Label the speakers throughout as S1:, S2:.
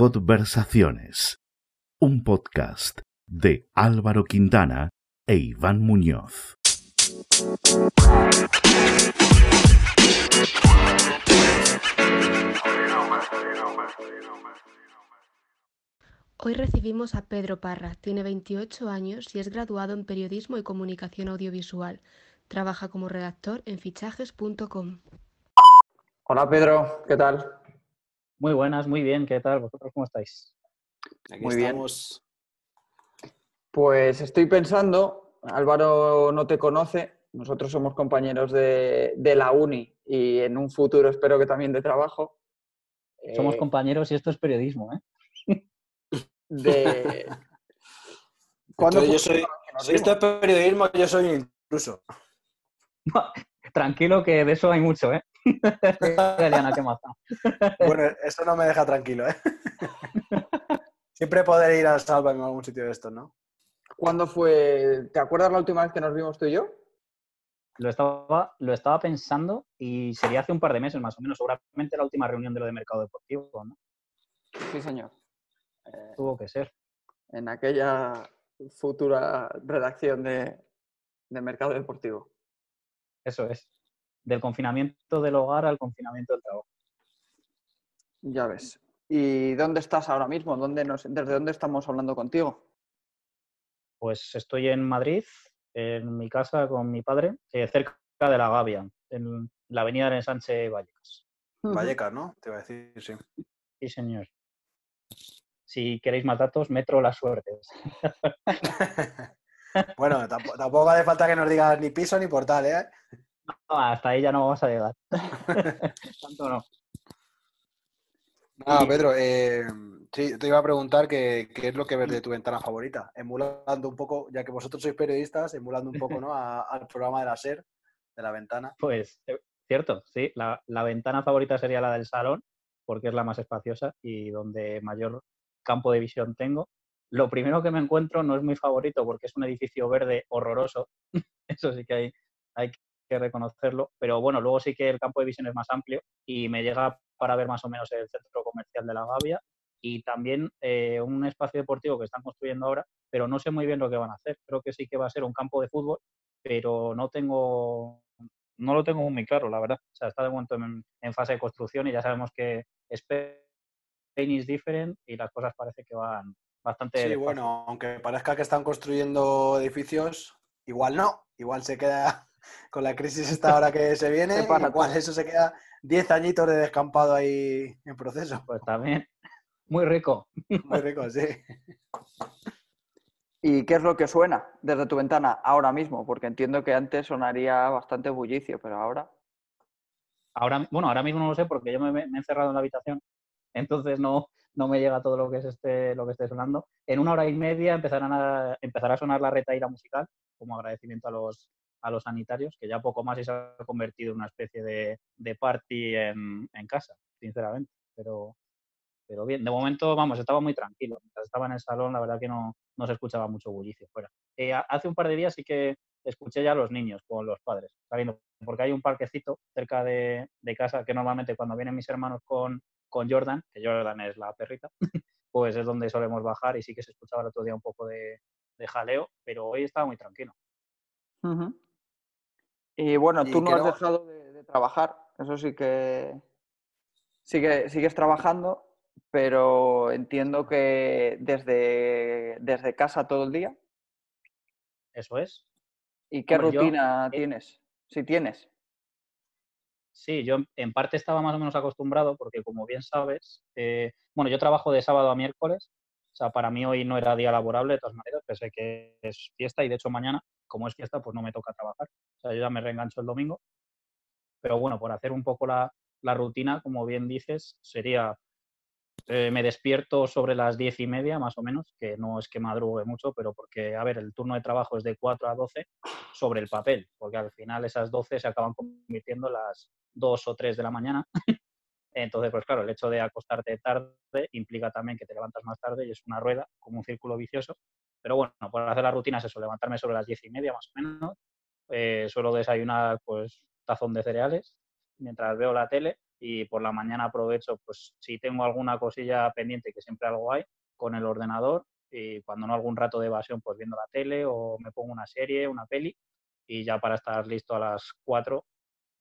S1: Conversaciones, un podcast de Álvaro Quintana e Iván Muñoz.
S2: Hoy recibimos a Pedro Parra, tiene 28 años y es graduado en Periodismo y Comunicación Audiovisual. Trabaja como redactor en fichajes.com.
S3: Hola Pedro, ¿qué tal?
S4: Muy buenas, muy bien, ¿qué tal? ¿Vosotros cómo estáis?
S3: Aquí muy estamos. bien. Pues estoy pensando, Álvaro no te conoce, nosotros somos compañeros de, la uni y en un futuro espero que también de trabajo.
S4: Somos eh, compañeros y esto es periodismo, ¿eh?
S3: De...
S5: ¿Cuándo yo soy, si esto es periodismo, yo soy un intruso.
S4: tranquilo que de eso hay mucho, ¿eh?
S5: Bueno, eso no me deja tranquilo, ¿eh? Siempre poder ir a Salva en algún sitio de estos, ¿no?
S3: ¿Cuándo fue? ¿Te acuerdas la última vez que nos vimos tú y yo?
S4: Lo estaba, lo estaba pensando y sería hace un par de meses más o menos, seguramente la última reunión de lo de mercado deportivo, ¿no?
S3: Sí, señor.
S4: Eh, Tuvo que ser.
S3: En aquella futura redacción de, de mercado deportivo.
S4: Eso es. Del confinamiento del hogar al confinamiento del trabajo.
S3: Ya ves. ¿Y dónde estás ahora mismo? ¿Dónde ¿Desde dónde estamos hablando contigo?
S4: Pues estoy en Madrid, en mi casa con mi padre, eh, cerca de la Gavia, en la avenida de Sánchez Vallecas.
S5: Vallecas, ¿no? Te iba a decir, sí.
S4: Sí, señor. Si queréis más datos, Metro Las Suertes.
S5: bueno, tampoco, hace falta que nos digas ni piso ni portal, ¿eh?
S4: No, hasta ahí ya no vamos a llegar. Tanto no.
S5: No, Pedro, eh, sí, te iba a preguntar qué, es lo que ves de tu ventana favorita, emulando un poco, ya que vosotros sois periodistas, emulando un poco ¿no? al programa de la SER, de la ventana.
S4: Pues eh, cierto, sí, la, la, ventana favorita sería la del salón, porque es la más espaciosa y donde mayor campo de visión tengo. Lo primero que me encuentro no es muy favorito porque es un edificio verde horroroso, eso sí que hay, hay que reconocerlo, pero bueno, luego sí que el campo de visión es más amplio y me llega para ver más o menos el centro comercial de la Gavia y también eh, un espacio deportivo que están construyendo ahora, pero no sé muy bien lo que van a hacer. Creo que sí que va a ser un campo de fútbol, pero no tengo no lo tengo muy claro, la verdad. O sea, está de momento en, fase de construcción y ya sabemos que Spain is different y las cosas parece que van bastante...
S5: Sí, bueno, aunque parezca que están construyendo edificios, igual no, igual se queda con la crisis esta hora que se viene, igual eso se queda 10 añitos de descampado ahí en proceso.
S4: Pues también, muy rico.
S5: Muy rico, sí.
S3: ¿Y qué es lo que suena desde tu ventana ahora mismo? Porque entiendo que antes sonaría bastante bullicio, pero ahora...
S4: Ahora, bueno, ahora mismo no lo sé porque yo me, he encerrado en la habitación, entonces no, no me llega todo lo que es este, lo que esté sonando. En una hora y media empezarán a, empezará a sonar la retaíra musical como agradecimiento a los, a los sanitarios, que ya poco más se ha convertido en una especie de, de party en, en, casa, sinceramente. Pero, pero bien, de momento, vamos, estaba muy tranquilo. Mientras estaba en el salón, la verdad que no, no se escuchaba mucho bullicio fuera. Eh, hace un par de días sí que escuché ya a los niños con los padres, porque hay un parquecito cerca de, de casa que normalmente cuando vienen mis hermanos con, con Jordan, que Jordan es la perrita, pues es donde solemos bajar y sí que se escuchaba el otro día un poco de, de jaleo, pero hoy estaba muy tranquilo.
S3: Y bueno, tú no has dejado de, trabajar, eso sí que sigue, sigues trabajando, pero entiendo que desde, desde casa todo el día.
S4: Eso es.
S3: ¿Y qué rutina eh tienes? Si tienes.
S4: Sí, yo en parte estaba más o menos acostumbrado porque, como bien sabes, eh, bueno, yo trabajo de sábado a miércoles. Para mí hoy no era día laborable, de todas maneras, pese que es fiesta y de hecho mañana como es fiesta, pues no me toca trabajar. O sea, ya me reengancho el domingo. Pero bueno, por hacer un poco la, rutina, como bien dices, sería, eh, me despierto sobre las diez y media, más o menos, que no es que madrugue mucho, pero porque, a ver, el turno de trabajo es de 4 a 12 sobre el papel, porque al final esas 12 se acaban convirtiendo en las 2 o 3 de la mañana. Entonces, pues claro, el hecho de acostarte tarde implica también que te levantas más tarde y es una rueda, como un círculo vicioso. Pero bueno, por hacer la rutina es eso, levantarme sobre las diez y media más o menos. Eh, suelo desayunar pues tazón de cereales mientras veo la tele y por la mañana aprovecho, pues si tengo alguna cosilla pendiente, que siempre algo hay, con el ordenador y cuando no algún rato de evasión, pues viendo la tele o me pongo una serie, una peli y ya para estar listo a las 4.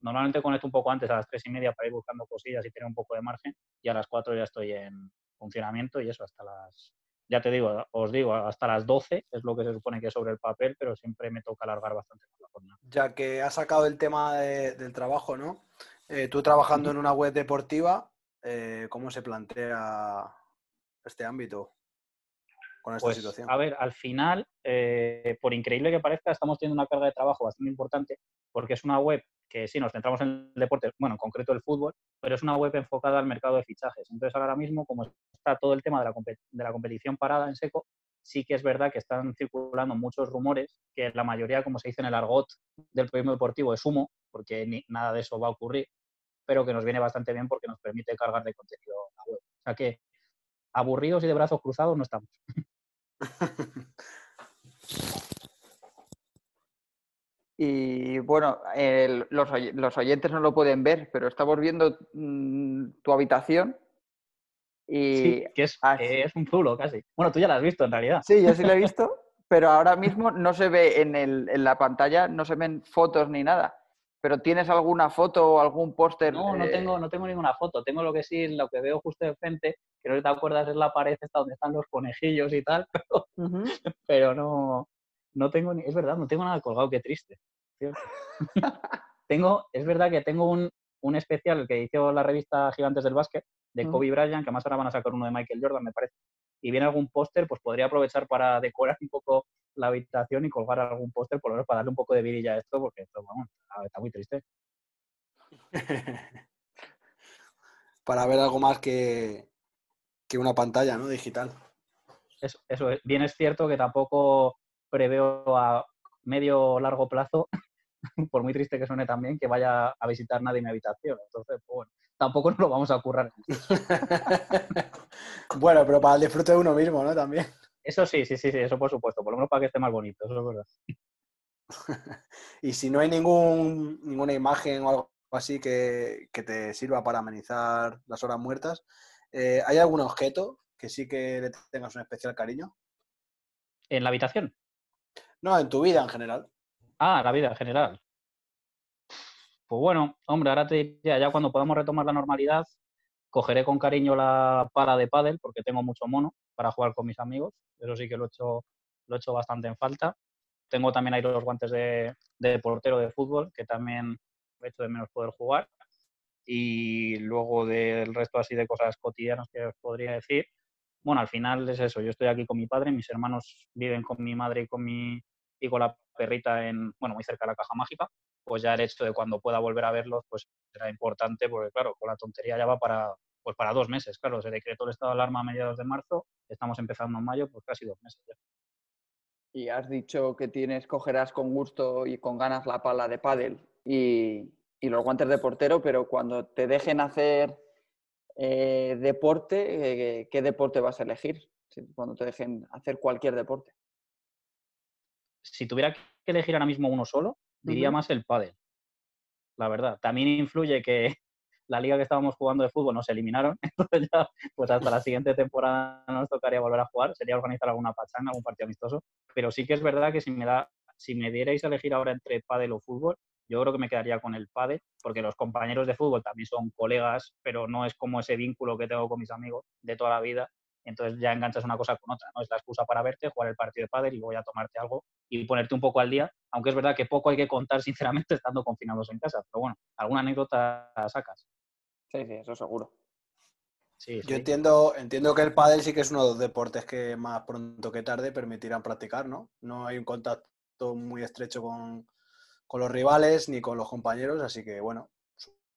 S4: Normalmente conecto un poco antes, a las 3 y media, para ir buscando cosillas y tener un poco de margen y a las 4 ya estoy en funcionamiento y eso hasta las, ya te digo, os digo, hasta las 12 es lo que se supone que es sobre el papel, pero siempre me toca alargar bastante la jornada.
S5: Ya que has sacado el tema del trabajo, ¿no? Eh, tú trabajando en una web deportiva, eh, ¿cómo se plantea este ámbito con esta
S4: pues,
S5: situación?
S4: A ver, al final, eh, por increíble que parezca, estamos teniendo una carga de trabajo bastante importante porque es una web que sí, nos centramos en el deporte, bueno, en concreto el fútbol, pero es una web enfocada al mercado de fichajes. Entonces, ahora mismo, como está todo el tema de la, de la competición parada en seco, sí que es verdad que están circulando muchos rumores, que la mayoría, como se dice en el argot del periodismo deportivo, es humo, porque ni, nada de eso va a ocurrir pero que nos viene bastante bien porque nos permite cargar de contenido la web. O sea que aburridos y de brazos cruzados no estamos.
S3: Y bueno, los, oyentes no lo pueden ver, pero estamos viendo mm, tu habitación. Y
S4: sí, que es, es, un zulo casi. Bueno, tú ya lo has visto en realidad.
S3: Sí, yo sí lo he visto, pero ahora mismo no se ve en, el, en la pantalla, no se ven fotos ni nada. ¿Pero tienes alguna foto o algún póster?
S4: No, no tengo, no tengo ninguna foto. Tengo lo que sí, lo que veo justo enfrente, que no te acuerdas es la pared esta donde están los conejillos y tal, pero, no, no tengo ni, es verdad, no tengo nada colgado, qué triste. tengo, es verdad que tengo un, un, especial que hizo la revista Gigantes del Básquet de Kobe Bryant, que más ahora van a sacar uno de Michael Jordan, me parece. Y viene algún póster, pues podría aprovechar para decorar un poco la habitación y colgar algún póster, por lo menos para darle un poco de virilla a esto, porque esto, vamos, está muy triste.
S5: para ver algo más que, que una pantalla, ¿no? Digital.
S4: Eso, eso es. Bien es cierto que tampoco preveo a medio o largo plazo, por muy triste que suene también, que vaya a visitar nadie en mi habitación. Entonces, pues bueno, tampoco nos lo vamos a currar.
S5: bueno, pero para el disfrute de uno mismo, ¿no? También.
S4: Eso sí, sí, sí, sí, eso por supuesto, por lo menos para que esté más bonito, eso es verdad.
S5: y si no hay ningún, ninguna imagen o algo así que, te sirva para amenizar las horas muertas, eh, ¿hay algún objeto que sí que le tengas un especial cariño?
S4: ¿En la habitación?
S5: No, en tu vida en general.
S4: Ah, la vida en general. Pues bueno, hombre, ahora te diría, ya cuando podamos retomar la normalidad, cogeré con cariño la pala de pádel porque tengo mucho mono para jugar con mis amigos. Eso sí que lo he hecho, lo he hecho bastante en falta. Tengo también ahí los guantes de, portero de fútbol, que también he hecho de menos poder jugar. Y luego del resto así de cosas cotidianas que os podría decir, bueno, al final es eso, yo estoy aquí con mi padre, mis hermanos viven con mi madre y con, mi, y con la perrita en, bueno, muy cerca de la caja mágica, pues ya el hecho de cuando pueda volver a verlos, pues será importante, porque claro, con la tontería ya va para, pues para dos meses, claro, se decretó el estado de alarma a mediados de marzo, estamos empezando en mayo, pues casi dos meses ya.
S3: Y has dicho que tienes, cogerás con gusto y con ganas la pala de pádel y, los guantes de portero, pero cuando te dejen hacer eh, deporte, eh, ¿qué deporte vas a elegir? Cuando te dejen hacer cualquier deporte.
S4: Si tuviera que elegir ahora mismo uno solo, diría más el pádel. La verdad. También influye que, la liga que estábamos jugando de fútbol nos eliminaron, entonces ya, pues hasta la siguiente temporada nos tocaría volver a jugar, sería organizar alguna pachanga, algún partido amistoso, pero sí que es verdad que si me da, si me dierais a elegir ahora entre pádel o fútbol, yo creo que me quedaría con el pádel, porque los compañeros de fútbol también son colegas, pero no es como ese vínculo que tengo con mis amigos de toda la vida, entonces ya enganchas una cosa con otra, ¿no? Es la excusa para verte, jugar el partido de pádel y voy a tomarte algo y ponerte un poco al día, aunque es verdad que poco hay que contar, sinceramente, estando confinados en casa, pero bueno, alguna anécdota sacas.
S3: Sí, sí, eso seguro.
S5: Yo entiendo, entiendo que el pádel sí que es uno de los deportes que más pronto que tarde permitirán practicar, ¿no? No hay un contacto muy estrecho con, los rivales ni con los compañeros, así que bueno,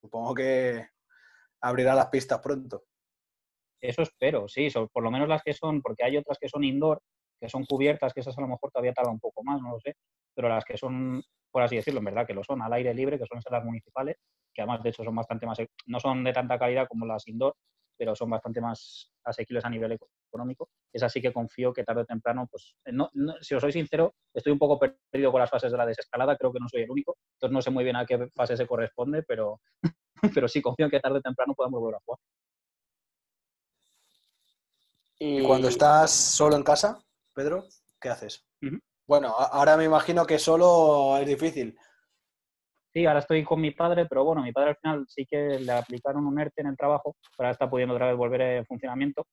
S5: supongo que abrirá las pistas pronto.
S4: Eso espero, sí, por lo menos las que son, porque hay otras que son indoor, que son cubiertas, que esas a lo mejor todavía tardan un poco más, no lo sé, pero las que son, por así decirlo, en verdad que lo son, al aire libre, que son las municipales, que además de hecho son bastante más, no son de tanta calidad como las indoor, pero son bastante más asequibles a nivel económico. Es así que confío que tarde o temprano, pues, no, si os soy sincero, estoy un poco perdido con las fases de la desescalada, creo que no soy el único, entonces no sé muy bien a qué fase se corresponde, pero, pero sí confío en que tarde o temprano podamos volver a jugar.
S5: ¿Y cuando estás solo en casa, Pedro, qué haces? Bueno, ahora me imagino que solo es difícil.
S4: Sí, ahora estoy con mi padre, pero bueno, mi padre al final sí que le aplicaron un ERTE en el trabajo, pero ahora está pudiendo otra vez volver en funcionamiento.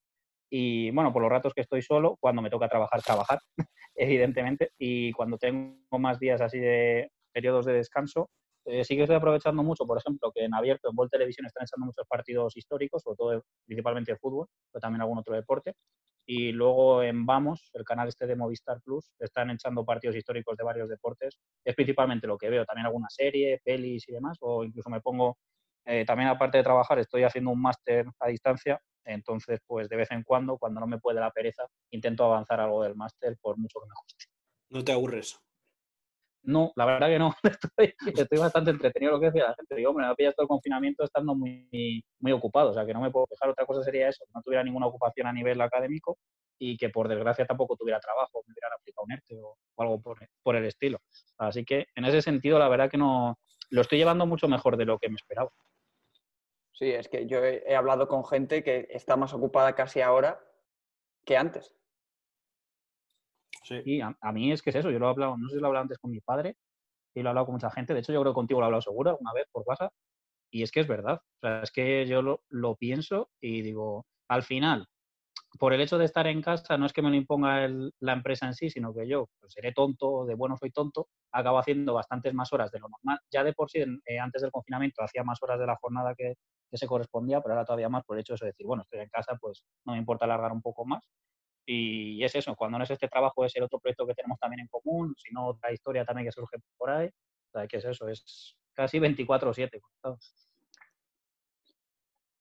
S4: Y bueno, por los ratos que estoy solo, cuando me toca trabajar, trabajar, evidentemente. Y cuando tengo más días así de periodos de descanso, eh, sí que estoy aprovechando mucho, por ejemplo, que en abierto, en Vol Televisión están echando muchos partidos históricos, sobre todo principalmente el fútbol, pero también algún otro deporte. Y luego en Vamos, el canal este de Movistar Plus, están echando partidos históricos de varios deportes. Es principalmente lo que veo, también alguna serie, pelis y demás, o incluso me pongo, eh, también aparte de trabajar, estoy haciendo un máster a distancia, entonces pues de vez en cuando, cuando no me puede la pereza, intento avanzar algo del máster por mucho que me guste.
S5: ¿No te aburres?
S4: No, la verdad que no. Estoy, bastante entretenido lo que decía la gente. Digo, me ha pillado todo el confinamiento estando muy, muy ocupado. O sea, que no me puedo dejar. Otra cosa sería eso, que no tuviera ninguna ocupación a nivel académico y que por desgracia tampoco tuviera trabajo, me hubieran aplicado un ERTE o, algo por, por, el estilo. Así que en ese sentido, la verdad que no lo estoy llevando mucho mejor de lo que me esperaba.
S3: Sí, es que yo he hablado con gente que está más ocupada casi ahora que antes.
S4: Sí. a, mí es que es eso, yo lo he hablado, no sé si lo he hablado antes con mi padre y lo he hablado con mucha gente, de hecho yo creo que contigo lo he hablado seguro una vez por WhatsApp y es que es verdad, o sea, es que yo lo, lo pienso y digo, al final, por el hecho de estar en casa, no es que me lo imponga la empresa en sí, sino que yo pues, seré tonto, de bueno soy tonto, acabo haciendo bastantes más horas de lo normal. Ya de por sí, eh, antes del confinamiento, hacía más horas de la jornada que, que, se correspondía, pero ahora todavía más por el hecho de decir, bueno, estoy en casa, pues no me importa alargar un poco más. Y es eso, cuando no es este trabajo es el otro proyecto que tenemos también en común, sino otra historia también que surge por ahí. O sea, que es eso, es casi 24-7.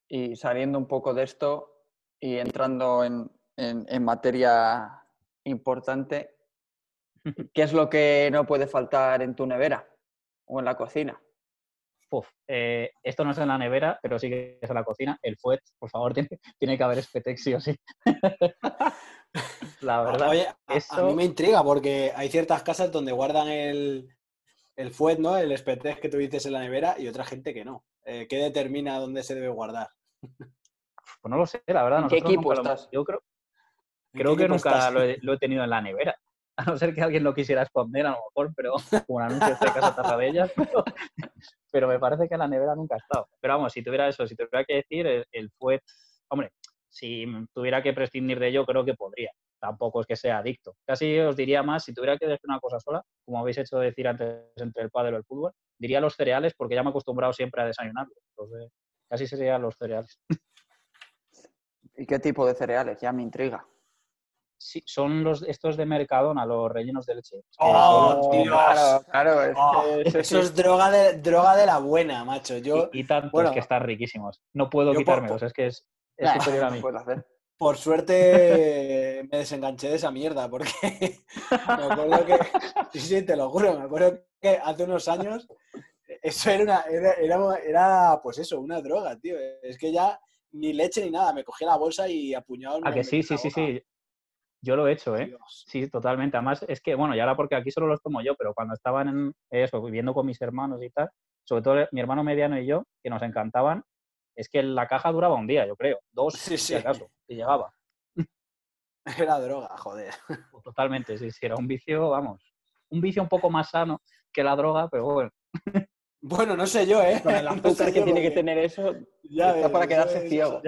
S3: Y saliendo un poco de esto y entrando en, en, materia importante, ¿qué es lo que no puede faltar en tu nevera o en la cocina?
S4: Eh, esto no es en la nevera, pero sí que es en la cocina. El fuet, por favor, tiene, tiene que haber espetex sí o sí.
S5: La verdad. Oye, a, mí me intriga porque hay ciertas casas donde guardan el, el fuet, ¿no? El espetex que tú dices en la nevera y otra gente que no. Eh, ¿Qué determina dónde se debe guardar?
S4: Pues no lo sé, la verdad.
S3: ¿En qué equipo estás?
S4: Yo creo, creo que nunca lo he, tenido en la nevera. A no ser que alguien lo quisiera esconder, a lo mejor, pero como un anuncio de casa Tarradellas. Pero, pero me parece que la nevera nunca ha estado. Pero vamos, si tuviera eso, si tuviera que decir, el, fuet, hombre, si tuviera que prescindir de ello, creo que podría. Tampoco es que sea adicto. Casi os diría más, si tuviera que decir una cosa sola, como habéis hecho decir antes entre el padre y el fútbol, diría los cereales porque ya me he acostumbrado siempre a desayunarlo. Entonces, casi serían los cereales.
S3: ¿Y qué tipo de cereales? Ya me intriga.
S4: Sí, son los estos de Mercadona, los rellenos de leche.
S5: ¡Oh, Dios! Claro, es oh, eso es droga de, droga de la buena, macho. Yo,
S4: y, tantos que están riquísimos. No puedo quitármelos, es que es,
S5: por suerte me desenganché de esa mierda, porque me acuerdo que, sí, sí, te lo juro, me acuerdo que hace unos años eso era una, era, era, pues eso, una droga, tío. Es que ya ni leche ni nada, me cogía la bolsa y apuñado.
S4: Ah, que sí, sí, sí, sí. Yo lo he hecho, ¿eh? Sí, totalmente. Además, es que, bueno, ya ahora porque aquí solo los tomo yo, pero cuando estaban en eso, viviendo con mis hermanos y tal, sobre todo mi hermano mediano y yo, que nos encantaban, es que la caja duraba un día, yo creo. Dos, sí, sí. si acaso, y llegaba.
S5: Era droga, joder.
S4: Pues totalmente, sí, sí, era un vicio, vamos, un vicio un poco más sano que la droga, pero bueno.
S5: Bueno, no sé yo, ¿eh?
S3: Con el azúcar que tiene que tener eso, ya está para quedarse ciego.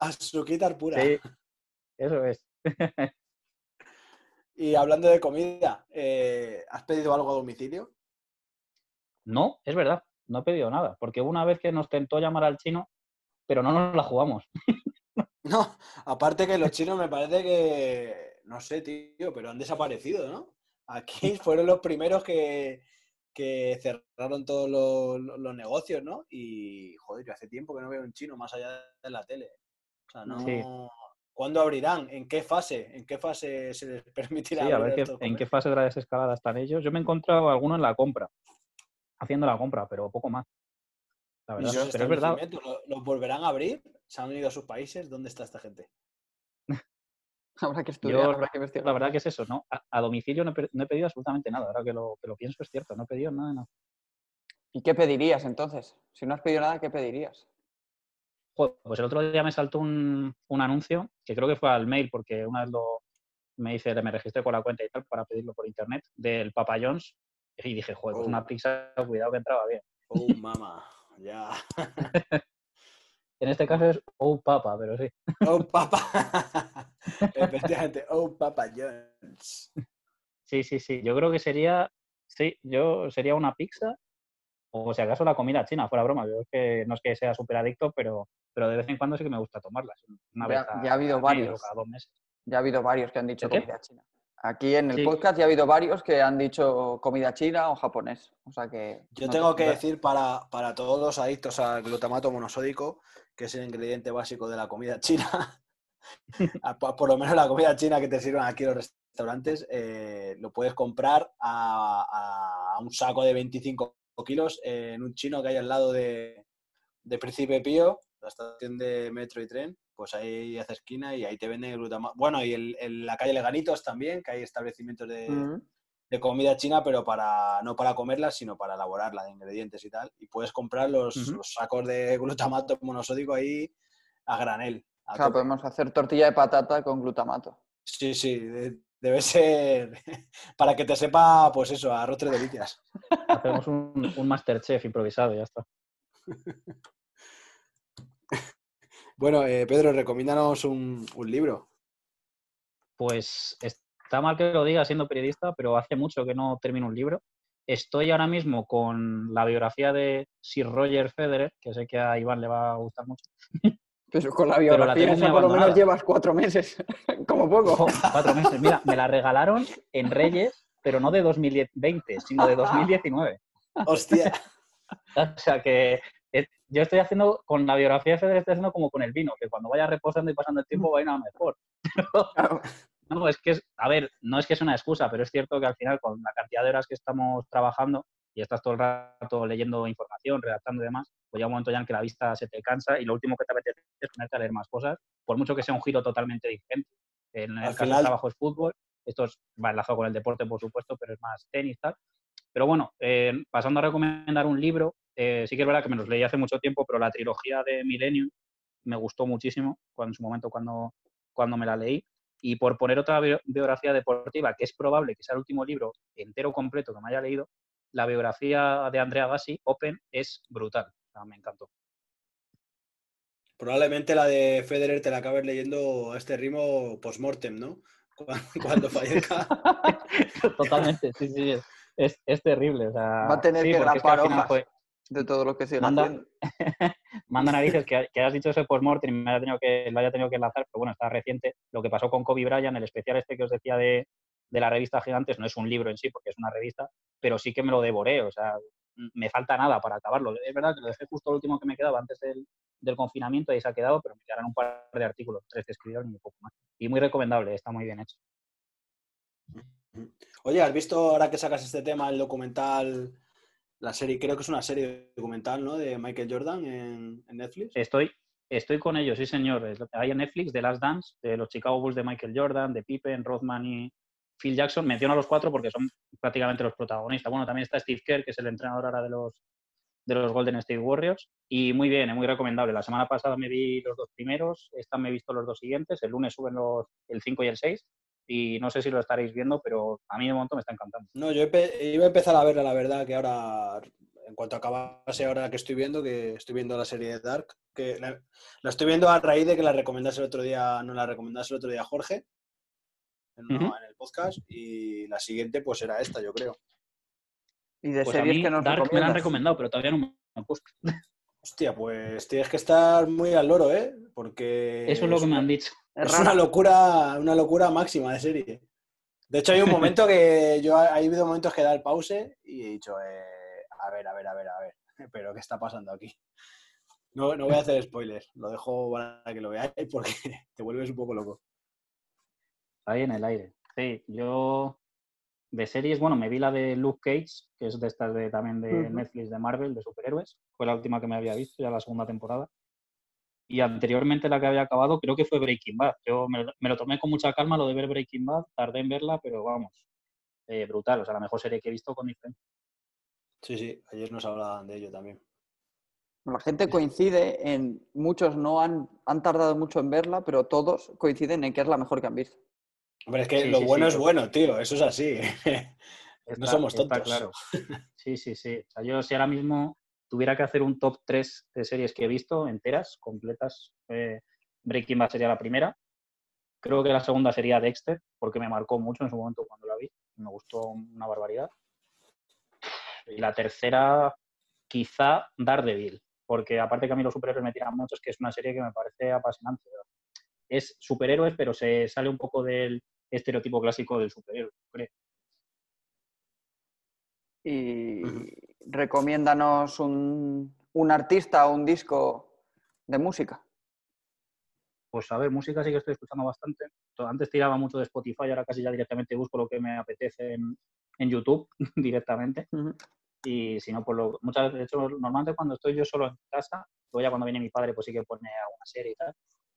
S5: Azuquitar pura.
S4: Sí, eso es.
S5: Y hablando de comida, eh, ¿has pedido algo a domicilio?
S4: No, es verdad, no he pedido nada, porque una vez que nos tentó llamar al chino, pero no nos la jugamos.
S5: No, aparte que los chinos me parece que, no sé, tío, pero han desaparecido, ¿no? Aquí fueron los primeros que, que cerraron todos los, negocios, ¿no? Y, joder, yo hace tiempo que no veo un chino más allá de la tele. O sea, no... ¿Cuándo abrirán? ¿En qué fase? ¿En qué fase se les permitirá?
S4: Sí, a ver en qué fase de la desescalada están ellos. Yo me he encontrado alguno en la compra, haciendo la compra, pero poco más.
S5: La verdad. Pero es verdad. ¿Los volverán a abrir? ¿Se han ido a sus países? ¿Dónde está esta gente?
S3: habrá que estudiar, habrá que
S4: La verdad que es eso, ¿no? A, domicilio no he, pedido absolutamente nada. Ahora que lo, que lo pienso es cierto, no he pedido nada, nada.
S3: ¿Y qué pedirías entonces? Si no has pedido nada, ¿qué pedirías?
S4: Pues el otro día me saltó un, anuncio, que creo que fue al mail, porque una vez lo, me dice, me registré con la cuenta y tal para pedirlo por internet, del Papa John's, y dije, joder, pues una oh. pizza, cuidado que entraba bien.
S5: Oh, mamá, ya.
S4: en este caso es Oh Papa, pero sí.
S5: Oh Papa. Efectivamente, Oh Papa John's.
S4: Sí, sí, sí. Yo creo que sería, sí, yo sería una pizza o si acaso la comida china, fuera broma. Yo es que no es que sea súper adicto, pero, pero de vez en cuando sí que me gusta tomarla.
S3: ya, ha habido varios.
S4: Cada dos meses.
S3: Ya ha habido varios que han dicho comida china. Aquí en el podcast ya ha habido varios que han dicho comida china o japonés. O sea que.
S5: Yo tengo que decir para, para todos los adictos al glutamato monosódico, que es el ingrediente básico de la comida china, por lo menos la comida china que te sirven aquí en los restaurantes, eh, lo puedes comprar a, a, un saco de 25 kilos en un chino que hay al lado de, de Príncipe Pío, la estación de metro y tren, pues ahí hace esquina y ahí te venden glutamato. Bueno, y en la calle Leganitos también, que hay establecimientos de, de, comida china, pero para no para comerla, sino para elaborarla de ingredientes y tal. Y puedes comprar los, sacos de glutamato monosódico ahí a granel.
S3: claro, podemos hacer tortilla de patata con glutamato.
S5: Sí, sí, debe ser para que te sepa, pues eso, a rotre delicias.
S4: Hacemos un, un Masterchef improvisado y ya está.
S5: Bueno, eh, Pedro, recomiéndanos un, libro.
S4: Pues está mal que lo diga siendo periodista, pero hace mucho que no termino un libro. Estoy ahora mismo con la biografía de Sir Roger Federer, que sé que a Iván le va a gustar mucho.
S3: Pero con la biografía por lo menos llevas cuatro meses, como poco.
S4: cuatro meses. Mira, me la regalaron en Reyes, pero no de 2020, sino de 2019.
S5: Hostia.
S4: O sea que yo estoy haciendo, con la biografía de Federer estoy haciendo como con el vino, que cuando vaya reposando y pasando el tiempo va a ir a mejor. no, es que, a ver, no es que es una excusa, pero es cierto que al final con la cantidad de horas que estamos trabajando y estás todo el rato leyendo información, redactando y demás, pues llega un momento ya en que la vista se te cansa y lo último que te apetece es ponerte a leer más cosas, por mucho que sea un giro totalmente diferente. En el caso del trabajo es fútbol, esto va enlazado con el deporte, por supuesto, pero es más tenis, tal. Pero bueno, eh, pasando a recomendar un libro, eh, sí que es verdad que me los leí hace mucho tiempo, pero la trilogía de Millennium me gustó muchísimo cuando, en su momento cuando, cuando me la leí. Y por poner otra biografía deportiva, que es probable que sea el último libro entero completo que me haya leído, la biografía de Andrea Gassi, Open, es brutal. me encantó.
S5: Probablemente la de Federer te la acabes leyendo a este ritmo post-mortem, ¿no? Cuando, fallezca.
S4: Totalmente, sí, sí. Es, es, terrible. Va
S3: a tener que grapar hojas de todo lo que se
S4: manda, manda narices que, que, has dicho ese por mortem y me haya tenido que, lo haya tenido que enlazar, pero bueno, está reciente. Lo que pasó con Kobe Bryant, el especial este que os decía de, de la revista Gigantes, no es un libro en sí, porque es una revista, pero sí que me lo devoré, o sea, me falta nada para acabarlo. Es verdad que lo dejé justo el último que me quedaba antes del, del confinamiento y se ha quedado, pero me quedaron un par de artículos, tres que escribieron y un poco más. Y muy recomendable, está muy bien hecho.
S5: Oye, ¿has visto ahora que sacas este tema el documental la serie, creo que es una serie documental, ¿no? De Michael Jordan en, Netflix.
S4: Estoy, estoy con ellos, sí, señor. Hay en Netflix de Last Dance, de los Chicago Bulls de Michael Jordan, de Pippen, Rothman y Phil Jackson. Menciono a los cuatro porque son prácticamente los protagonistas. Bueno, también está Steve Kerr, que es el entrenador ahora de los, de los Golden State Warriors. Y muy bien, muy recomendable. La semana pasada me vi los dos primeros, esta me he visto los dos siguientes. El lunes suben los, el 5 y el 6 y no sé si lo estaréis viendo, pero a mí de momento me está encantando.
S5: No, yo iba a empezar a verla, la verdad, que ahora, en cuanto acabase ahora que estoy viendo, que estoy viendo la serie de Dark, que la, estoy viendo a raíz de que la recomendase el otro día, no la recomendase el otro día Jorge, en, el podcast, y la siguiente pues era esta, yo creo.
S3: ¿Y de pues series que nos
S4: Dark me la han recomendado, pero todavía no me han puesto.
S5: Hostia, pues tienes que estar muy al loro, ¿eh? Porque...
S4: Eso es lo que me han dicho.
S5: Es una locura, una locura máxima de serie. De hecho, hay un momento que yo ha habido momentos que da el pause y he dicho, eh, a ver, a ver, a ver, a ver, pero ¿qué está pasando aquí? No, no voy a hacer spoilers, lo dejo para que lo veáis porque te vuelves un poco loco.
S4: Ahí en el aire. Sí, yo de series, bueno, me vi la de Luke Cage, que es de estas de, también de Netflix de Marvel, de superhéroes. Fue la última que me había visto, ya la segunda temporada y anteriormente la que había acabado creo que fue Breaking Bad. Yo me, lo tomé con mucha calma lo de ver Breaking Bad, tardé en verla, pero vamos, eh, brutal, o sea, la mejor serie que he visto con diferencia.
S5: Sí, sí, ayer nos hablaban de ello también.
S3: La gente coincide en, muchos no han, han tardado mucho en verla, pero todos coinciden en que es la mejor que han visto.
S5: Hombre, es que lo bueno es bueno, tío, eso es así. no somos tontos.
S4: claro. Sí, sí, sí. O sea, yo si ahora mismo tuviera que hacer un top 3 de series que he visto enteras, completas, eh, Breaking Bad sería la primera. Creo que la segunda sería Dexter, porque me marcó mucho en su momento cuando la vi. Me gustó una barbaridad. Y la tercera, quizá Daredevil, porque aparte que a mí los superhéroes me tiran mucho, es que es una serie que me parece apasionante. Es superhéroes, pero se sale un poco del estereotipo clásico del superhéroe, creo.
S3: Y recomiéndanos un, un artista o un disco de música.
S4: Pues a ver, música sí que estoy escuchando bastante. Antes tiraba mucho de Spotify, ahora casi ya directamente busco lo que me apetece en, en YouTube directamente. Y si no, pues lo, muchas de hecho, normalmente cuando estoy yo solo en casa, luego ya cuando viene mi padre, pues sí que pone alguna serie y tal.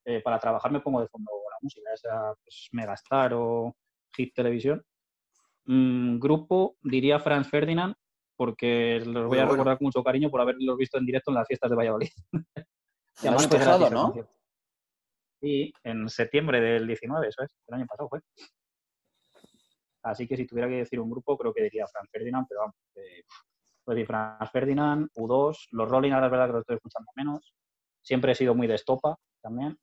S4: Eh, para trabajar me pongo de fondo la música, esa pues, Megastar o Hit Televisión. Mm, grupo, diría Franz Ferdinand, porque los voy a recordar con mucho cariño por haberlos visto en directo en las fiestas de Valladolid.
S3: y además pasado, ¿no?
S4: Y en septiembre del 19, eso es, el año pasado fue. Así que si tuviera que decir un grupo, creo que diría Franz Ferdinand, pero vamos, eh, pues decir Franz Ferdinand, U2, los Rolling ahora es verdad que los estoy escuchando menos. Siempre he sido muy de estopa también.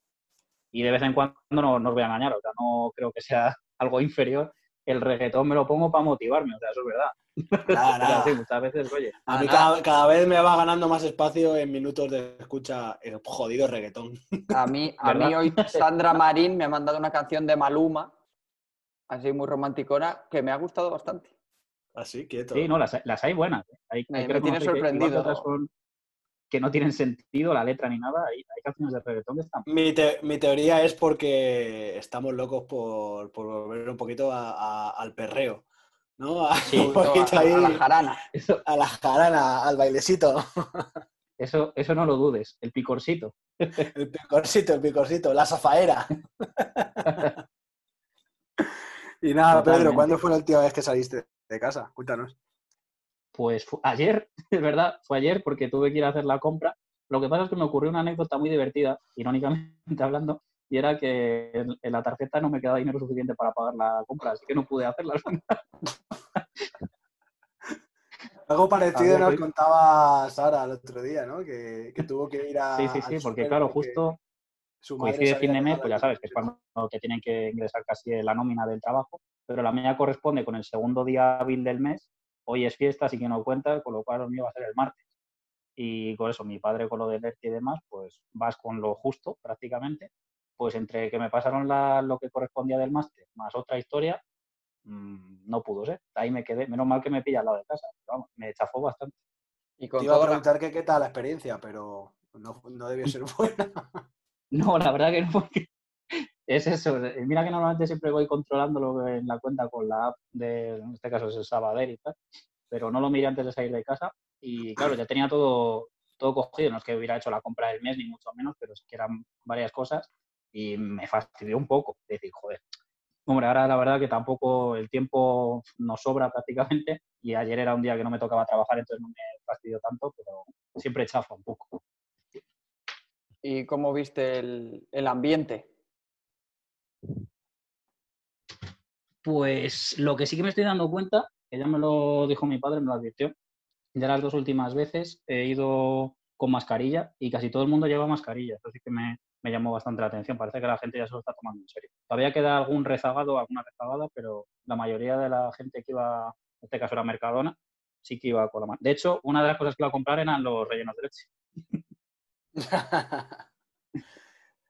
S4: Y de vez en cuando no, no os voy a engañar, o sea, no creo que sea algo inferior. El reggaetón me lo pongo para motivarme, o sea, eso es verdad.
S5: Nada,
S4: muchas veces, oye.
S5: A mí cada, vez me va ganando más espacio en minutos de escucha el jodido reggaetón.
S3: A mí, a mí hoy Sandra Marín me ha mandado una canción de Maluma, así muy romanticona, que me ha gustado bastante.
S5: Así, ah, quieto.
S4: Sí, no, las, hay buenas. ¿eh? Hay,
S3: me, tiene sorprendido.
S4: Que, no tienen sentido la letra ni nada. Hay, canciones de reggaetón que están.
S5: Mi, mi, teoría es porque estamos locos por, por volver un poquito al perreo. ¿no? A,
S3: la jarana.
S5: A la jarana, al bailecito.
S4: Eso, eso no lo dudes, el picorcito.
S5: El picorcito, el picorcito, la zafaera. y nada, Pedro, ¿cuándo fue la última vez que saliste de casa? Cuéntanos.
S4: Pues ayer, es verdad, fue ayer porque tuve que ir a hacer la compra. Lo que pasa es que me ocurrió una anécdota muy divertida, irónicamente hablando, y era que en, la tarjeta no me quedaba dinero suficiente para pagar la compra, así que no pude hacerla.
S5: Algo parecido nos contaba Sara el otro día, ¿no? Que, tuvo que ir a.
S4: Sí, sí, sí, porque claro, justo coincide fin de mes, pues ya sabes que es cuando te tienen que ingresar casi la nómina del trabajo, pero la media corresponde con el segundo día hábil del mes. Hoy es fiesta, así que no cuenta, con lo cual lo mío va a ser el martes. Y con eso, mi padre con lo del ERTE y demás, pues vas con lo justo prácticamente pues entre que me pasaron lo que correspondía del máster más otra historia, mm, no pudo ser. Ahí me quedé. Menos mal que me pilla al lado de casa. vamos, me chafó bastante.
S5: Y con Te iba a preguntar qué tal la experiencia, pero no, no debió ser buena.
S4: no, la verdad que no. Es eso. Mira que normalmente siempre voy controlándolo en la cuenta con la app de, en este caso es el Sabader y tal, pero no lo miré antes de salir de casa y claro, ya tenía todo, todo cogido. No es que hubiera hecho la compra del mes, ni mucho menos, pero es que eran varias cosas y me fastidió un poco. Decir, joder, hombre, ahora la verdad que tampoco el tiempo nos sobra prácticamente y ayer era un día que no me tocaba trabajar, entonces no me fastidió tanto, pero siempre chafa un poco.
S3: ¿Y cómo viste el, ambiente?
S4: Pues lo que sí que me estoy dando cuenta, que ya me lo dijo mi padre, me lo advirtió, ya las dos últimas veces he ido con mascarilla y casi todo el mundo lleva mascarilla. Eso sí que me, llamó bastante la atención. Parece que la gente ya se lo está tomando en serio. Todavía queda algún rezagado, alguna rezagada, pero la mayoría de la gente que iba, en este caso era Mercadona, sí que iba con la mano. De hecho, una de las cosas que iba a comprar eran los rellenos de leche.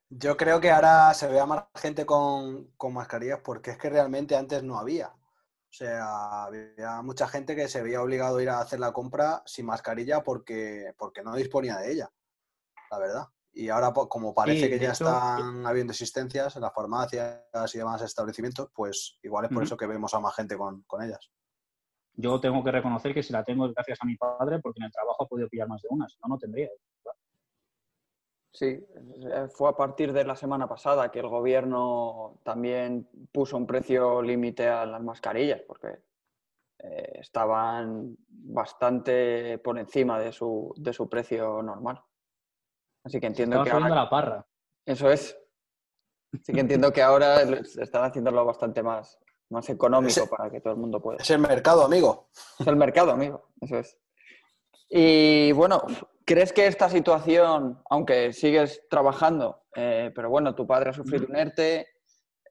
S5: Yo creo que ahora se vea más gente con, con, mascarillas porque es que realmente antes no había. O sea, había mucha gente que se veía obligado a ir a hacer la compra sin mascarilla porque, porque no disponía de ella, la verdad. Y ahora, como parece que ya están habiendo existencias en las farmacias y demás establecimientos, pues igual es por eso que vemos a más gente con, ellas.
S4: Yo tengo que reconocer que si la tengo es gracias a mi padre, porque en el trabajo ha podido pillar más de una, si no, no tendría.
S3: Sí, eh, fue a partir de la semana pasada que el gobierno también puso un precio límite a las mascarillas, porque eh, estaban bastante por encima de su, de su precio normal. Así que entiendo que
S4: ahora... la parra.
S3: Eso es. Así que entiendo que ahora están haciéndolo bastante más, más económico para que todo el mundo pueda.
S5: Es el mercado, amigo.
S3: Es el mercado, amigo. Eso es. Y bueno, ¿crees que esta situación, aunque sigues trabajando, eh, pero bueno, tu padre ha sufrido un ERTE,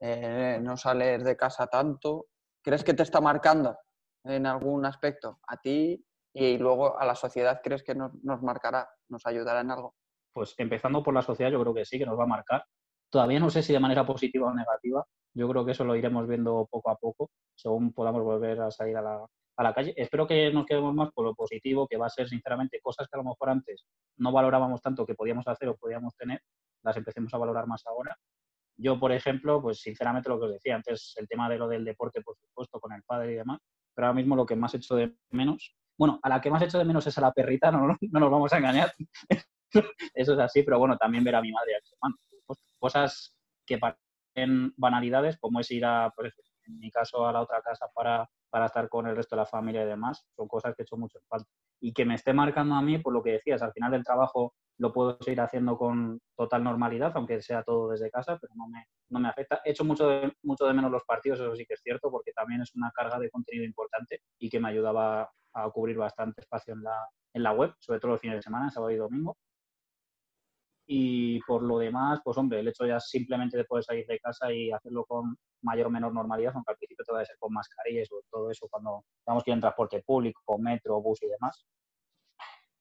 S3: eh, no sales de casa tanto, ¿crees que te está marcando en algún aspecto a ti y luego a la sociedad crees que nos, marcará, nos ayudará en algo?
S4: Pues empezando por la sociedad, yo creo que sí, que nos va a marcar. Todavía no sé si de manera positiva o negativa. Yo creo que eso lo iremos viendo poco a poco, según podamos volver a salir a la, a la calle. Espero que nos quedemos más por lo positivo, que va a ser, sinceramente, cosas que a lo mejor antes no valorábamos tanto que podíamos hacer o podíamos tener, las empecemos a valorar más ahora. Yo, por ejemplo, pues sinceramente lo que os decía antes, el tema de lo del deporte, por supuesto, con el padre y demás, pero ahora mismo lo que más hecho de menos, bueno, a la que más hecho de menos es a la perrita, no, no nos vamos a engañar, eso es así, pero bueno, también ver a mi madre a hermano. Cosas que parecen banalidades, como es ir a, en mi caso, a la otra casa para, para estar con el resto de la familia y demás, son cosas que he hecho mucho falta. Y que me esté marcando a mí, por lo que decías, al final del trabajo lo puedo seguir haciendo con total normalidad, aunque sea todo desde casa, pero no me, no me afecta. He hecho mucho de, mucho de menos los partidos, eso sí que es cierto, porque también es una carga de contenido importante y que me ayudaba a cubrir bastante espacio en la, en la web, sobre todo los fines de semana, sábado y domingo. Y por lo demás, pues hombre, el hecho ya simplemente de poder salir de casa y hacerlo con mayor o menor normalidad, aunque al principio todo debe ser con mascarillas o todo eso cuando ir en transporte público, metro, bus y demás.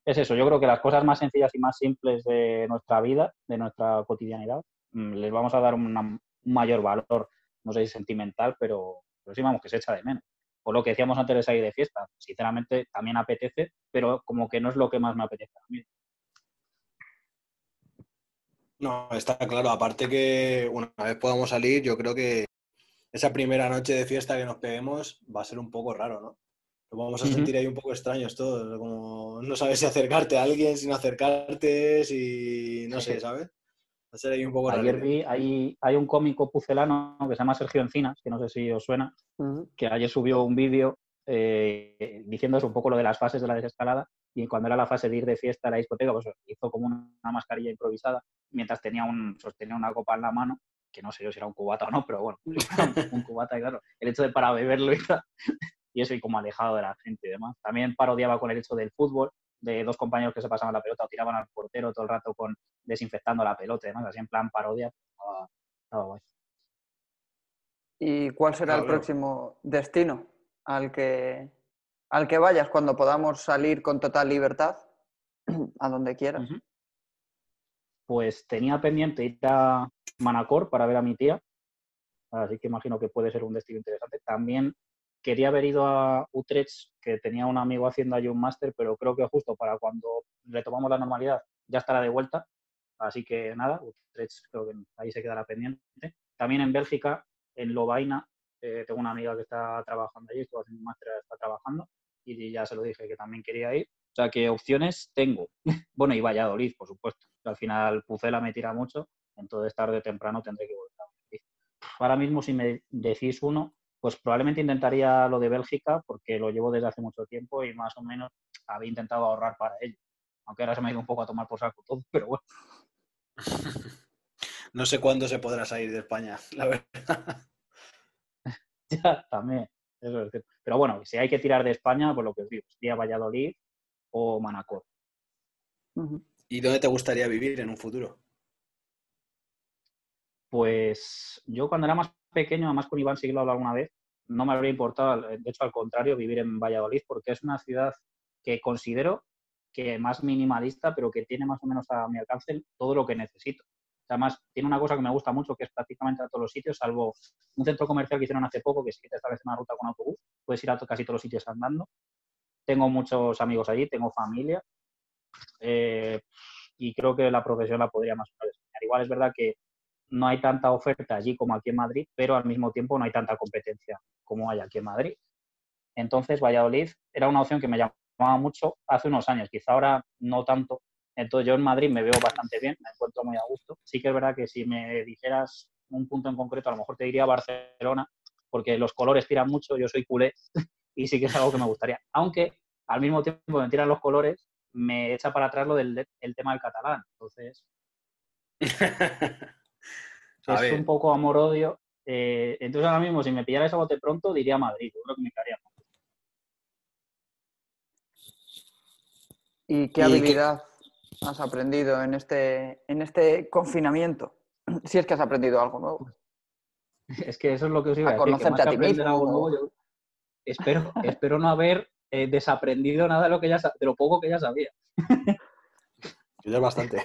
S4: Es eso, yo creo que las cosas más sencillas y más simples de nuestra vida, de nuestra cotidianidad, mm, les vamos a dar un mayor valor, no sé si sentimental, pero, pero sí vamos que se echa de menos. Por lo que decíamos antes de salir de fiesta, sinceramente también apetece, pero como que no es lo que más me apetece a mí.
S5: No, está claro. Aparte que una vez podamos salir, yo creo que esa primera noche de fiesta que nos peguemos va a ser un poco raro, ¿no? Nos vamos a sentir ahí un poco extraños todos, como no sabes si acercarte a alguien, si no acercarte, si no sé, ¿sabes? Va a ser ahí un poco
S4: Ayer vi, hay, hay un cómico pucelano que se llama Sergio Encinas, que no sé si os suena, que ayer subió un vídeo eh, diciendo un poco lo de las fases de la desescalada y cuando era la fase de ir de fiesta a la discoteca, pues hizo como una mascarilla improvisada mientras tenía un, sostenía una copa en la mano, que no sé yo si era un cubata o no, pero bueno, un cubata, y claro, el hecho de para beberlo y, y eso y como alejado de la gente y demás. También parodiaba con el hecho del fútbol, de dos compañeros que se pasaban la pelota o tiraban al portero todo el rato con desinfectando la pelota y demás, así en plan parodia, pues, estaba, guay.
S3: ¿Y cuál será el próximo destino al que al que vayas cuando podamos salir con total libertad, a donde quieras.
S4: Pues tenía pendiente ir a Manacor para ver a mi tía, así que imagino que puede ser un destino interesante. También quería haber ido a Utrecht, que tenía un amigo haciendo allí un máster, pero creo que justo para cuando retomamos la normalidad ya estará de vuelta. Así que nada, Utrecht creo que ahí se quedará pendiente. También en Bélgica, en Lovaina, eh, tengo una amiga que está trabajando allí, estuvo haciendo un máster, está trabajando y ya se lo dije que también quería ir. O sea, que opciones tengo. bueno, y Valladolid, por supuesto. Al final Pucela me tira mucho, entonces tarde o temprano tendré que volver a Madrid. Ahora mismo, si me decís uno, pues probablemente intentaría lo de Bélgica, porque lo llevo desde hace mucho tiempo y más o menos había intentado ahorrar para ello. Aunque ahora se me ha ido un poco a tomar por saco todo, pero bueno.
S5: No sé cuándo se podrá salir de España, la verdad.
S4: ya, también. Pero bueno, si hay que tirar de España, pues lo que os digo, sería Valladolid o Manacor.
S5: ¿Y dónde te gustaría vivir en un futuro?
S4: Pues yo cuando era más pequeño, además con Iván sí que lo alguna vez, no me habría importado, de hecho al contrario, vivir en Valladolid porque es una ciudad que considero que más minimalista, pero que tiene más o menos a mi alcance todo lo que necesito. Además, tiene una cosa que me gusta mucho, que es prácticamente a todos los sitios, salvo un centro comercial que hicieron hace poco, que sí que te establece una ruta con autobús, puedes ir a casi todos los sitios andando. Tengo muchos amigos allí, tengo familia, eh, y creo que la profesión la podría más o menos enseñar. Igual es verdad que no hay tanta oferta allí como aquí en Madrid, pero al mismo tiempo no hay tanta competencia como hay aquí en Madrid. Entonces, Valladolid era una opción que me llamaba mucho hace unos años, quizá ahora no tanto, entonces yo en Madrid me veo bastante bien, me encuentro muy a gusto. Sí que es verdad que si me dijeras un punto en concreto, a lo mejor te diría Barcelona, porque los colores tiran mucho, yo soy culé y sí que es algo que me gustaría. Aunque al mismo tiempo me tiran los colores, me echa para atrás lo del el tema del catalán. Entonces, es un poco amor-odio. Eh, entonces ahora mismo, si me pillara esa bote pronto, diría Madrid. Yo creo que me quedaría
S3: ¿Y qué habilidad has aprendido en este, en este confinamiento? Si es que has aprendido algo nuevo.
S4: Es que eso es lo que os iba a, decir.
S3: Conocerte a ti mismo.
S4: Espero, espero no haber eh, desaprendido nada de lo, que ya, de lo poco que ya sabía.
S5: Yo bastante.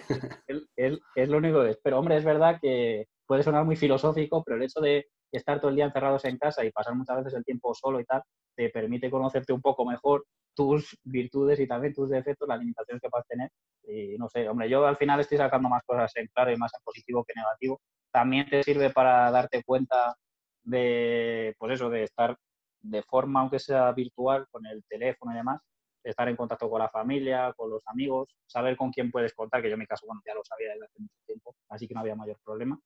S4: es, es lo único que es. Pero, hombre, es verdad que puede sonar muy filosófico, pero el hecho de estar todo el día encerrados en casa y pasar muchas veces el tiempo solo y tal, te permite conocerte un poco mejor tus virtudes y también tus defectos, las limitaciones que puedas tener. Y no sé, hombre, yo al final estoy sacando más cosas en claro y más en positivo que negativo. También te sirve para darte cuenta de, pues eso, de estar de forma, aunque sea virtual, con el teléfono y demás, estar en contacto con la familia, con los amigos, saber con quién puedes contar, que yo en mi caso, bueno, ya lo sabía desde hace mucho tiempo, así que no había mayor problema.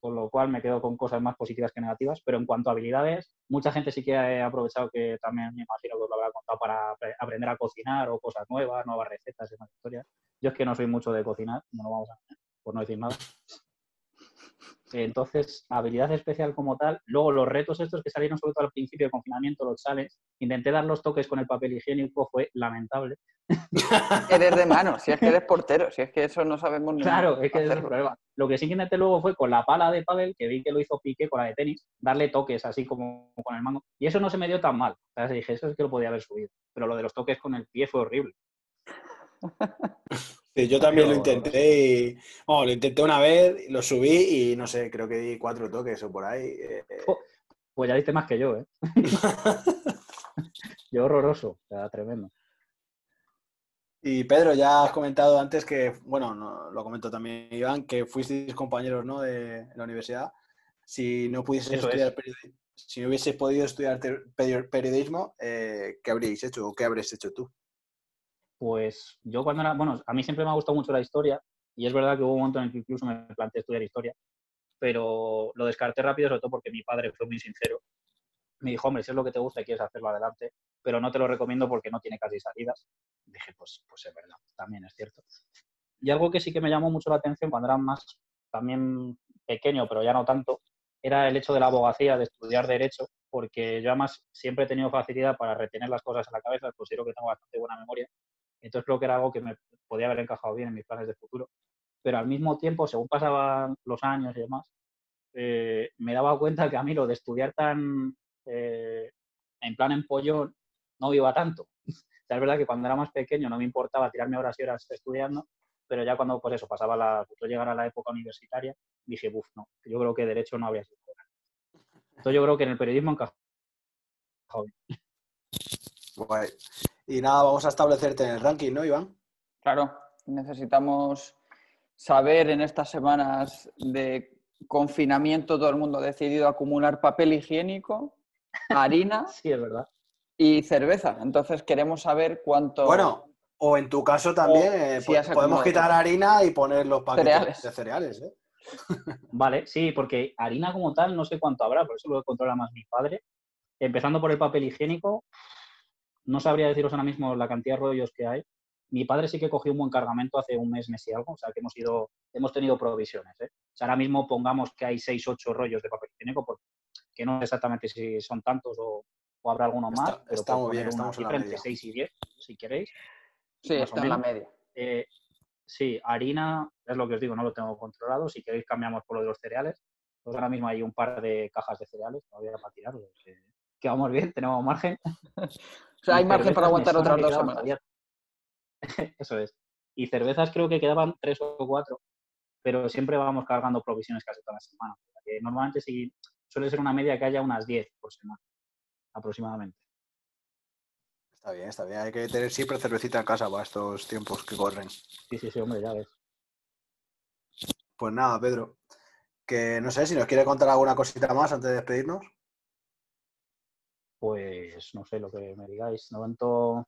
S4: Con lo cual me quedo con cosas más positivas que negativas, pero en cuanto a habilidades, mucha gente sí que ha aprovechado que también me imagino que os lo habrá contado para aprender a cocinar o cosas nuevas, nuevas recetas más historias. Yo es que no soy mucho de cocinar, no lo vamos a por no decir nada. Entonces, habilidad especial como tal. Luego, los retos estos que salieron sobre todo al principio de confinamiento, los sales, intenté dar los toques con el papel higiénico, fue lamentable.
S3: Eres de mano, si es que eres portero, si es que eso no sabemos
S4: ni Claro, es que es el problema. Lo que sí que intenté luego fue con la pala de pádel, que vi que lo hizo Piqué con la de tenis, darle toques así como con el mango. Y eso no se me dio tan mal. O sea, dije, eso es que lo podía haber subido. Pero lo de los toques con el pie fue horrible.
S5: Sí, yo también lo intenté y. lo intenté una vez, lo subí y no sé, creo que di cuatro toques o por ahí. Eh,
S4: pues ya diste más que yo, ¿eh? yo horroroso, o sea, tremendo.
S5: Y Pedro, ya has comentado antes que, bueno, lo comentó también Iván, que fuisteis compañeros ¿no? de la universidad. Si no pudieses estudiar si no hubieses podido estudiar periodismo, eh, ¿qué habríais hecho o qué habrías hecho tú?
S4: Pues yo cuando era, bueno, a mí siempre me ha gustado mucho la historia y es verdad que hubo un momento en el que incluso me planteé estudiar historia, pero lo descarté rápido sobre todo porque mi padre fue muy sincero. Me dijo, hombre, si es lo que te gusta y quieres hacerlo adelante, pero no te lo recomiendo porque no tiene casi salidas. Dije, pues, pues es verdad, también es cierto. Y algo que sí que me llamó mucho la atención cuando era más también pequeño, pero ya no tanto, era el hecho de la abogacía, de estudiar derecho, porque yo además siempre he tenido facilidad para retener las cosas en la cabeza, considero que tengo bastante buena memoria entonces creo que era algo que me podía haber encajado bien en mis planes de futuro. Pero al mismo tiempo, según pasaban los años y demás, eh, me daba cuenta que a mí lo de estudiar tan eh, en plan empollón no iba tanto. es verdad que cuando era más pequeño no me importaba tirarme horas y horas estudiando, pero ya cuando pues eso pasaba la, llegar a la época universitaria, dije, uff, no, yo creo que derecho no habría sido. Entonces yo creo que en el periodismo encajado bien.
S5: Y nada, vamos a establecerte en el ranking, ¿no, Iván?
S3: Claro, necesitamos saber en estas semanas de confinamiento, todo el mundo ha decidido acumular papel higiénico, harina
S4: sí, es verdad.
S3: y cerveza. Entonces queremos saber cuánto...
S5: Bueno, o en tu caso también, eh, podemos quitar harina y poner los paquetes de cereales. ¿eh?
S4: Vale, sí, porque harina como tal no sé cuánto habrá, por eso lo controla más mi padre. Empezando por el papel higiénico, no sabría deciros ahora mismo la cantidad de rollos que hay. Mi padre sí que cogió un buen cargamento hace un mes, mes y algo, o sea que hemos ido, hemos tenido provisiones. ¿eh? O sea, ahora mismo pongamos que hay 6, 8 rollos de papel higiénico, porque no sé exactamente si son tantos o, habrá alguno más.
S5: pero estamos bien, estamos en la
S4: media. 6 y 10, si queréis.
S3: Sí, está en la media.
S4: Eh, sí, harina, es lo que os digo, no lo tengo controlado. Si queréis cambiamos por lo de los cereales. Pues ahora mismo hay un par de cajas de cereales todavía para tirar, que, que vamos bien, tenemos margen.
S3: O sea, hay margen para aguantar otras dos semanas.
S4: Eso es. Y cervezas creo que quedaban tres o cuatro, pero siempre vamos cargando provisiones casi toda la semana. normalmente sí suele ser una media que haya unas 10 por semana, aproximadamente.
S5: Está bien, está bien. Hay que tener siempre cervecita en casa para estos tiempos que corren.
S4: Sí, sí, sí, hombre, ya ves.
S5: Pues nada, Pedro. Que no sé si nos quiere contar alguna cosita más antes de despedirnos
S4: pues no sé lo que me digáis. De momento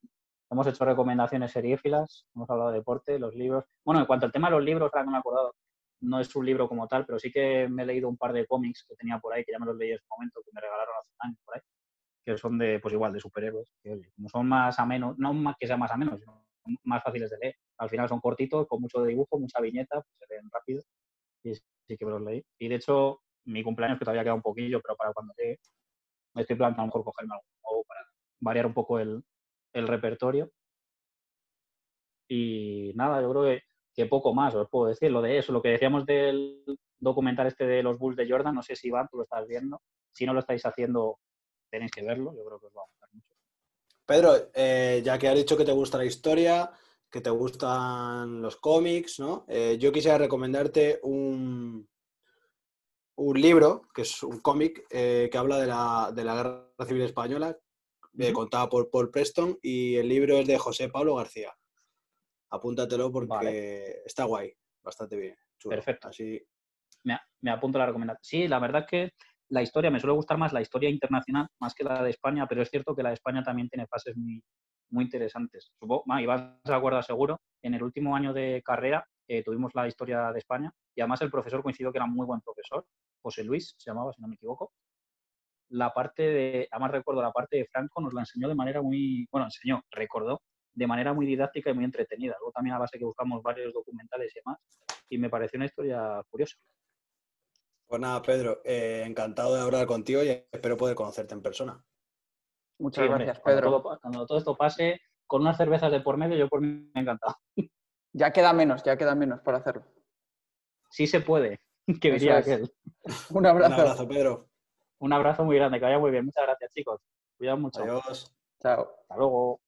S4: hemos hecho recomendaciones seriéfilas, hemos hablado de deporte, los libros. Bueno, en cuanto al tema de los libros, ahora no me he acordado, no es un libro como tal, pero sí que me he leído un par de cómics que tenía por ahí, que ya me los leí en su momento, que me regalaron hace un año por ahí, que son de, pues igual, de superhéroes, que son más a menos, no más que sean más a menos, sino más fáciles de leer. Al final son cortitos, con mucho dibujo, mucha viñeta, pues se leen rápido. Y sí que me los leí. Y de hecho, mi cumpleaños, que todavía queda un poquillo, pero para cuando llegue, estoy planteando a lo mejor cogerme algo nuevo para variar un poco el, el repertorio. Y nada, yo creo que, que, poco más os puedo decir. Lo de eso, lo que decíamos del documental este de los Bulls de Jordan, no sé si Iván, tú lo estás viendo. Si no lo estáis haciendo, tenéis que verlo. Yo creo que os va a gustar mucho.
S5: Pedro, eh, ya que has dicho que te gusta la historia, que te gustan los cómics, ¿no? Eh, yo quisiera recomendarte un, un libro, que es un cómic, eh, que habla de la, de la, Guerra Civil Española, contado por Paul Preston, y el libro es de José Pablo García. Apúntatelo porque está guay, bastante bien.
S4: Perfecto. Así... Me, me, apunto la recomendación. Sí, la verdad que la historia, me suele gustar más la historia internacional más que la de España, pero es cierto que la de España también tiene fases muy, muy interesantes. Supongo, Iván se acuerda seguro, en el último año de carrera eh, tuvimos la historia de España y además el profesor coincidió que era muy buen profesor, José Luis se llamaba, si no me equivoco. La parte de, además recuerdo, la parte de Franco nos la enseñó de manera muy, bueno, enseñó, recordó, de manera muy didáctica y muy entretenida. Luego también a base que buscamos varios documentales y demás, y me pareció una historia curiosa.
S5: Pues nada, Pedro, eh, encantado de hablar contigo y espero poder conocerte en persona.
S3: Muchas gracias, Pedro.
S4: Cuando todo, esto pase, con unas cervezas de por medio, yo por mí me he encantado.
S3: Ya queda menos, ya queda menos para hacerlo.
S4: Sí se puede, que diría aquel.
S3: Un abrazo.
S5: Un abrazo, Pedro.
S4: Un abrazo muy grande, que vaya muy bien. Muchas gracias, chicos. Cuidado mucho.
S5: Adiós.
S3: Chao.
S4: Hasta luego.